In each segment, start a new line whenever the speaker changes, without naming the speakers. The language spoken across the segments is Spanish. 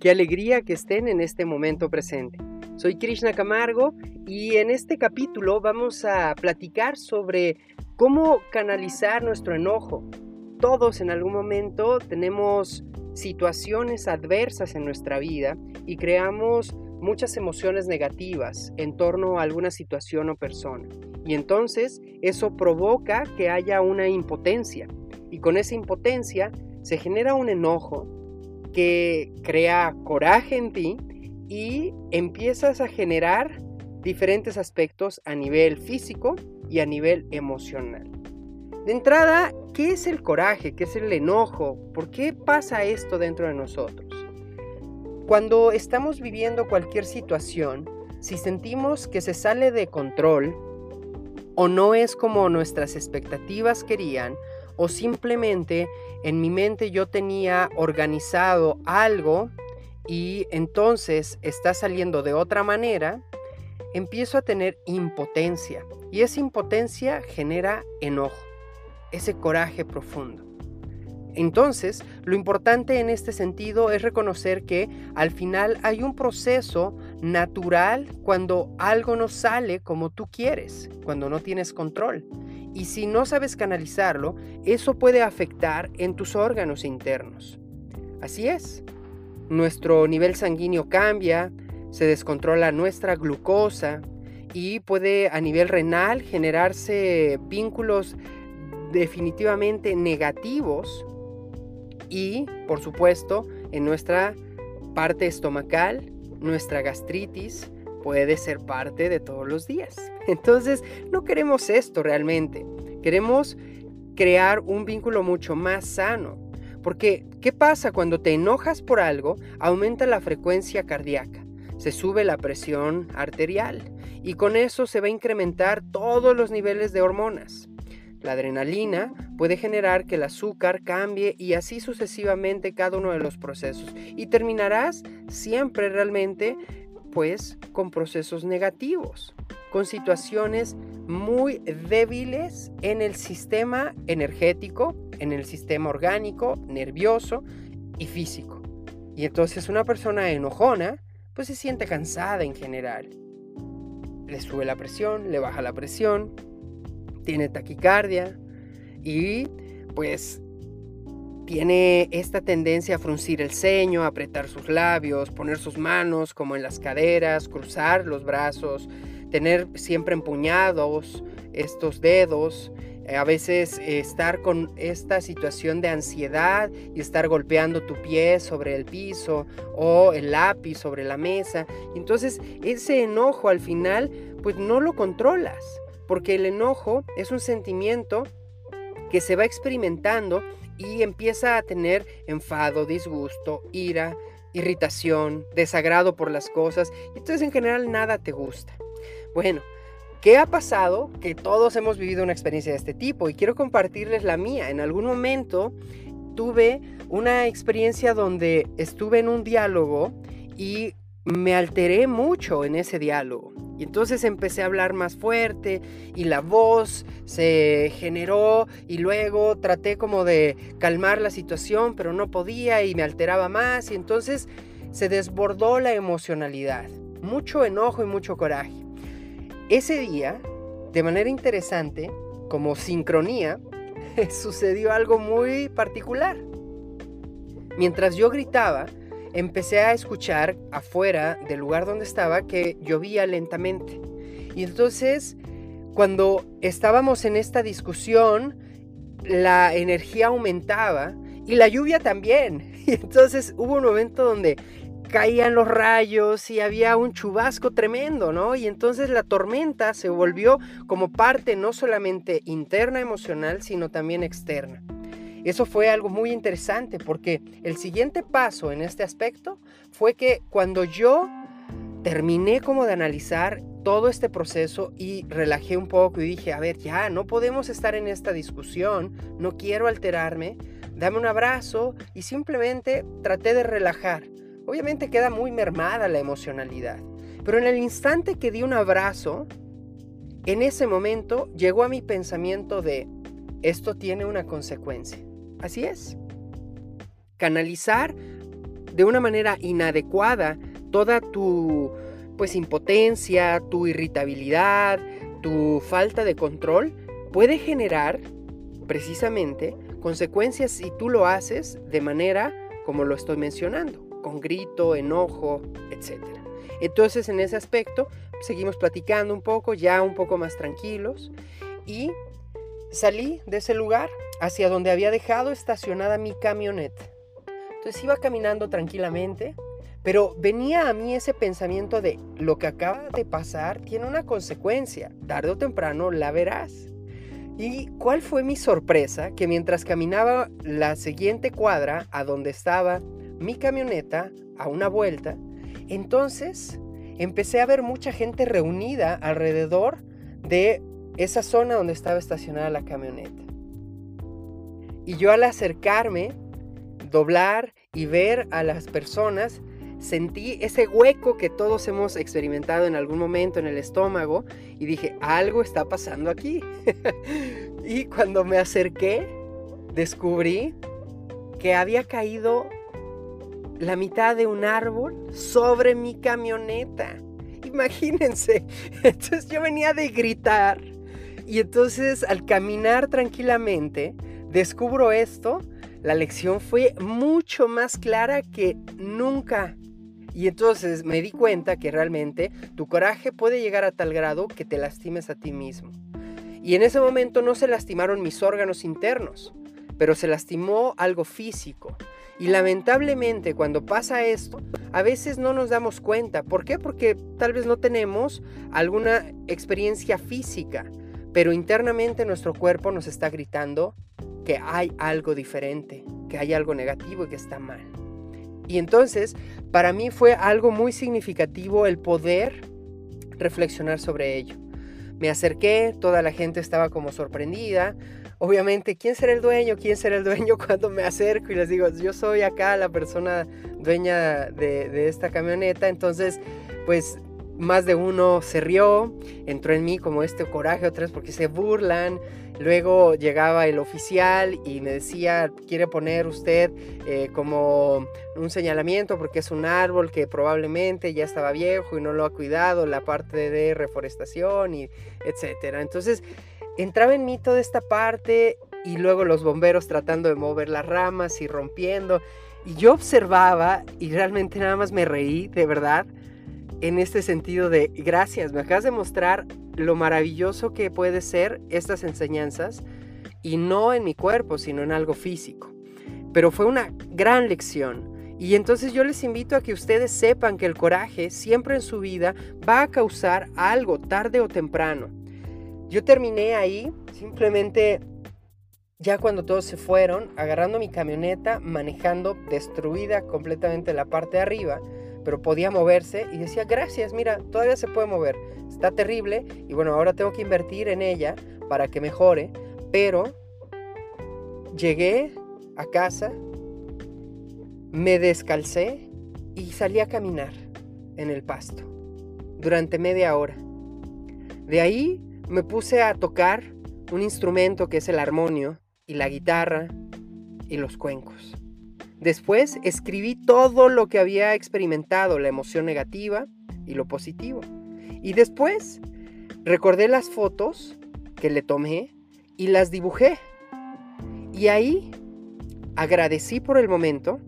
Qué alegría que estén en este momento presente. Soy Krishna Camargo y en este capítulo vamos a platicar sobre cómo canalizar nuestro enojo. Todos en algún momento tenemos situaciones adversas en nuestra vida y creamos muchas emociones negativas en torno a alguna situación o persona. Y entonces eso provoca que haya una impotencia. Y con esa impotencia se genera un enojo que crea coraje en ti y empiezas a generar diferentes aspectos a nivel físico y a nivel emocional. De entrada, ¿qué es el coraje? ¿Qué es el enojo? ¿Por qué pasa esto dentro de nosotros? Cuando estamos viviendo cualquier situación, si sentimos que se sale de control o no es como nuestras expectativas querían, o simplemente en mi mente yo tenía organizado algo y entonces está saliendo de otra manera, empiezo a tener impotencia y esa impotencia genera enojo, ese coraje profundo. Entonces, lo importante en este sentido es reconocer que al final hay un proceso natural cuando algo no sale como tú quieres, cuando no tienes control. Y si no sabes canalizarlo, eso puede afectar en tus órganos internos. Así es. Nuestro nivel sanguíneo cambia, se descontrola nuestra glucosa y puede a nivel renal generarse vínculos definitivamente negativos y, por supuesto, en nuestra parte estomacal, nuestra gastritis, puede ser parte de todos los días. Entonces, no queremos esto realmente. Queremos crear un vínculo mucho más sano. Porque, ¿qué pasa cuando te enojas por algo? Aumenta la frecuencia cardíaca, se sube la presión arterial y con eso se va a incrementar todos los niveles de hormonas. La adrenalina puede generar que el azúcar cambie y así sucesivamente cada uno de los procesos. Y terminarás siempre realmente pues con procesos negativos, con situaciones muy débiles en el sistema energético, en el sistema orgánico, nervioso y físico. Y entonces una persona enojona pues se siente cansada en general. Le sube la presión, le baja la presión, tiene taquicardia y pues tiene esta tendencia a fruncir el ceño, apretar sus labios, poner sus manos como en las caderas, cruzar los brazos, tener siempre empuñados estos dedos, eh, a veces eh, estar con esta situación de ansiedad y estar golpeando tu pie sobre el piso o el lápiz sobre la mesa. Entonces ese enojo al final pues no lo controlas, porque el enojo es un sentimiento que se va experimentando y empieza a tener enfado, disgusto, ira, irritación, desagrado por las cosas, y entonces en general nada te gusta. Bueno, ¿qué ha pasado? Que todos hemos vivido una experiencia de este tipo y quiero compartirles la mía. En algún momento tuve una experiencia donde estuve en un diálogo y me alteré mucho en ese diálogo. Y entonces empecé a hablar más fuerte y la voz se generó y luego traté como de calmar la situación, pero no podía y me alteraba más y entonces se desbordó la emocionalidad, mucho enojo y mucho coraje. Ese día, de manera interesante, como sincronía, sucedió algo muy particular. Mientras yo gritaba, empecé a escuchar afuera del lugar donde estaba que llovía lentamente. Y entonces, cuando estábamos en esta discusión, la energía aumentaba y la lluvia también. Y entonces hubo un momento donde caían los rayos y había un chubasco tremendo, ¿no? Y entonces la tormenta se volvió como parte no solamente interna emocional, sino también externa. Eso fue algo muy interesante porque el siguiente paso en este aspecto fue que cuando yo terminé como de analizar todo este proceso y relajé un poco y dije, a ver, ya, no podemos estar en esta discusión, no quiero alterarme, dame un abrazo y simplemente traté de relajar. Obviamente queda muy mermada la emocionalidad, pero en el instante que di un abrazo, en ese momento llegó a mi pensamiento de, esto tiene una consecuencia. Así es. Canalizar de una manera inadecuada toda tu pues impotencia, tu irritabilidad, tu falta de control puede generar precisamente consecuencias si tú lo haces de manera como lo estoy mencionando, con grito, enojo, etc. Entonces en ese aspecto seguimos platicando un poco, ya un poco más tranquilos y salí de ese lugar hacia donde había dejado estacionada mi camioneta. Entonces iba caminando tranquilamente pero venía a mí ese pensamiento de lo que acaba de pasar tiene una consecuencia, tarde o temprano la verás. ¿Y cuál fue mi sorpresa? Que mientras caminaba la siguiente cuadra a donde estaba mi camioneta a una vuelta, entonces empecé a ver mucha gente reunida alrededor de esa zona donde estaba estacionada la camioneta. Y yo al acercarme, doblar y ver a las personas, sentí ese hueco que todos hemos experimentado en algún momento en el estómago y dije, algo está pasando aquí. y cuando me acerqué, descubrí que había caído la mitad de un árbol sobre mi camioneta. Imagínense. Entonces yo venía de gritar y entonces al caminar tranquilamente descubro esto. La lección fue mucho más clara que nunca y entonces me di cuenta que realmente tu coraje puede llegar a tal grado que te lastimes a ti mismo. Y en ese momento no se lastimaron mis órganos internos, pero se lastimó algo físico. Y lamentablemente cuando pasa esto, a veces no nos damos cuenta. ¿Por qué? Porque tal vez no tenemos alguna experiencia física, pero internamente nuestro cuerpo nos está gritando hay algo diferente, que hay algo negativo y que está mal. Y entonces, para mí fue algo muy significativo el poder reflexionar sobre ello. Me acerqué, toda la gente estaba como sorprendida. Obviamente, ¿quién será el dueño? ¿Quién será el dueño cuando me acerco y les digo, yo soy acá la persona dueña de esta camioneta? Entonces, pues más de uno se rió, entró en mí como este coraje, otras porque se burlan, Luego llegaba el oficial y me decía, quiere poner usted eh, como un señalamiento porque es un árbol que probablemente ya estaba viejo y no lo ha cuidado, la parte de reforestación y etcétera. Entonces entraba en mí toda esta parte y luego los bomberos tratando de mover las ramas y rompiendo. Y yo observaba y realmente nada más me reí, de verdad, en este sentido de gracias, me acabas de mostrar lo maravilloso que puede ser estas enseñanzas y no en mi cuerpo, sino en algo físico. Pero fue una gran lección. Y entonces yo les invito a que ustedes sepan que el coraje siempre en su vida va a causar algo tarde o temprano. Yo terminé ahí simplemente ya cuando todos se fueron, agarrando mi camioneta, manejando destruida completamente la parte de arriba pero podía moverse y decía, gracias, mira, todavía se puede mover, está terrible y bueno, ahora tengo que invertir en ella para que mejore, pero llegué a casa, me descalcé y salí a caminar en el pasto durante media hora. De ahí me puse a tocar un instrumento que es el armonio y la guitarra y los cuencos. Después escribí todo lo que había experimentado, la emoción negativa y lo positivo. Y después recordé las fotos que le tomé y las dibujé. Y ahí agradecí por el momento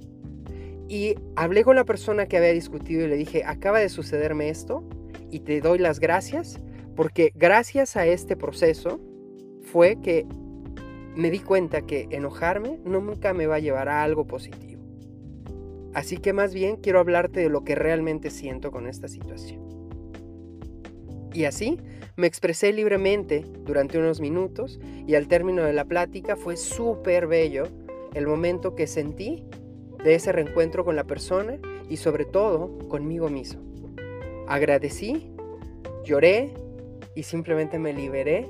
y hablé con la persona que había discutido y le dije, acaba de sucederme esto y te doy las gracias porque gracias a este proceso fue que me di cuenta que enojarme nunca me va a llevar a algo positivo. Así que más bien quiero hablarte de lo que realmente siento con esta situación. Y así me expresé libremente durante unos minutos y al término de la plática fue súper bello el momento que sentí de ese reencuentro con la persona y sobre todo conmigo mismo. Agradecí, lloré y simplemente me liberé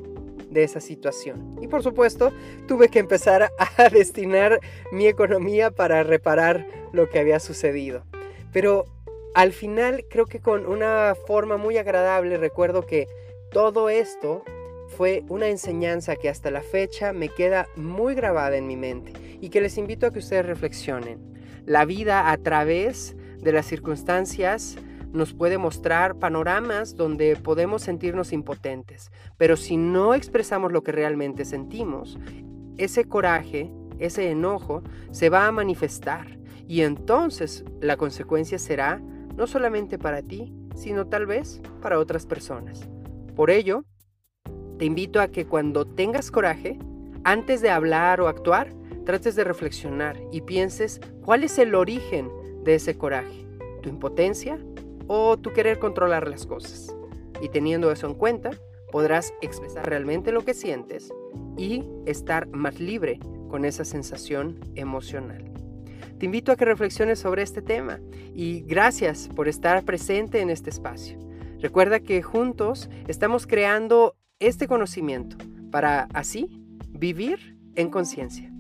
de esa situación. Y por supuesto, tuve que empezar a destinar mi economía para reparar lo que había sucedido. Pero al final creo que con una forma muy agradable recuerdo que todo esto fue una enseñanza que hasta la fecha me queda muy grabada en mi mente y que les invito a que ustedes reflexionen. La vida a través de las circunstancias nos puede mostrar panoramas donde podemos sentirnos impotentes, pero si no expresamos lo que realmente sentimos, ese coraje, ese enojo se va a manifestar y entonces la consecuencia será no solamente para ti, sino tal vez para otras personas. Por ello, te invito a que cuando tengas coraje, antes de hablar o actuar, trates de reflexionar y pienses cuál es el origen de ese coraje, tu impotencia o tu querer controlar las cosas. Y teniendo eso en cuenta, podrás expresar realmente lo que sientes y estar más libre con esa sensación emocional. Te invito a que reflexiones sobre este tema y gracias por estar presente en este espacio. Recuerda que juntos estamos creando este conocimiento para así vivir en conciencia.